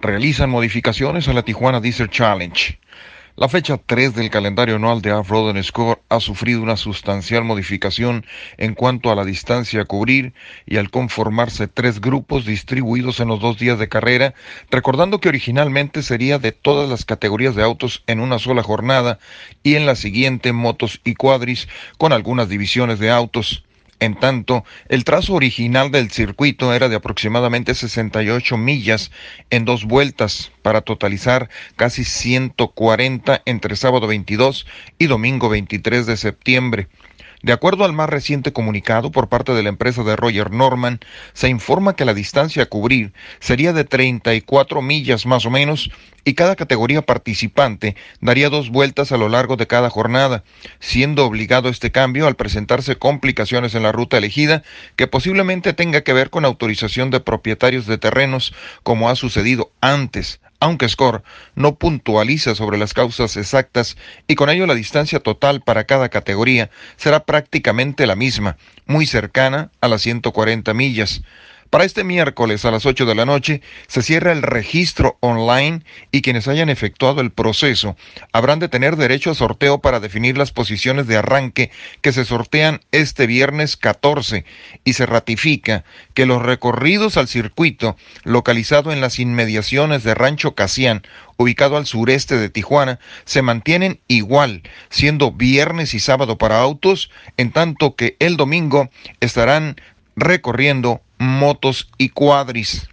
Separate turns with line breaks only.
realizan modificaciones a la Tijuana Diesel Challenge. La fecha 3 del calendario anual de Off-Road Score ha sufrido una sustancial modificación en cuanto a la distancia a cubrir y al conformarse tres grupos distribuidos en los dos días de carrera, recordando que originalmente sería de todas las categorías de autos en una sola jornada y en la siguiente motos y cuadris con algunas divisiones de autos. En tanto, el trazo original del circuito era de aproximadamente 68 millas en dos vueltas para totalizar casi 140 entre sábado 22 y domingo 23 de septiembre. De acuerdo al más reciente comunicado por parte de la empresa de Roger Norman, se informa que la distancia a cubrir sería de 34 millas más o menos y cada categoría participante daría dos vueltas a lo largo de cada jornada, siendo obligado este cambio al presentarse complicaciones en la ruta elegida que posiblemente tenga que ver con autorización de propietarios de terrenos como ha sucedido antes aunque Score no puntualiza sobre las causas exactas y con ello la distancia total para cada categoría será prácticamente la misma, muy cercana a las 140 millas. Para este miércoles a las 8 de la noche se cierra el registro online y quienes hayan efectuado el proceso habrán de tener derecho a sorteo para definir las posiciones de arranque que se sortean este viernes 14 y se ratifica que los recorridos al circuito localizado en las inmediaciones de Rancho Casián ubicado al sureste de Tijuana, se mantienen igual, siendo viernes y sábado para autos, en tanto que el domingo estarán recorriendo motos y cuadris.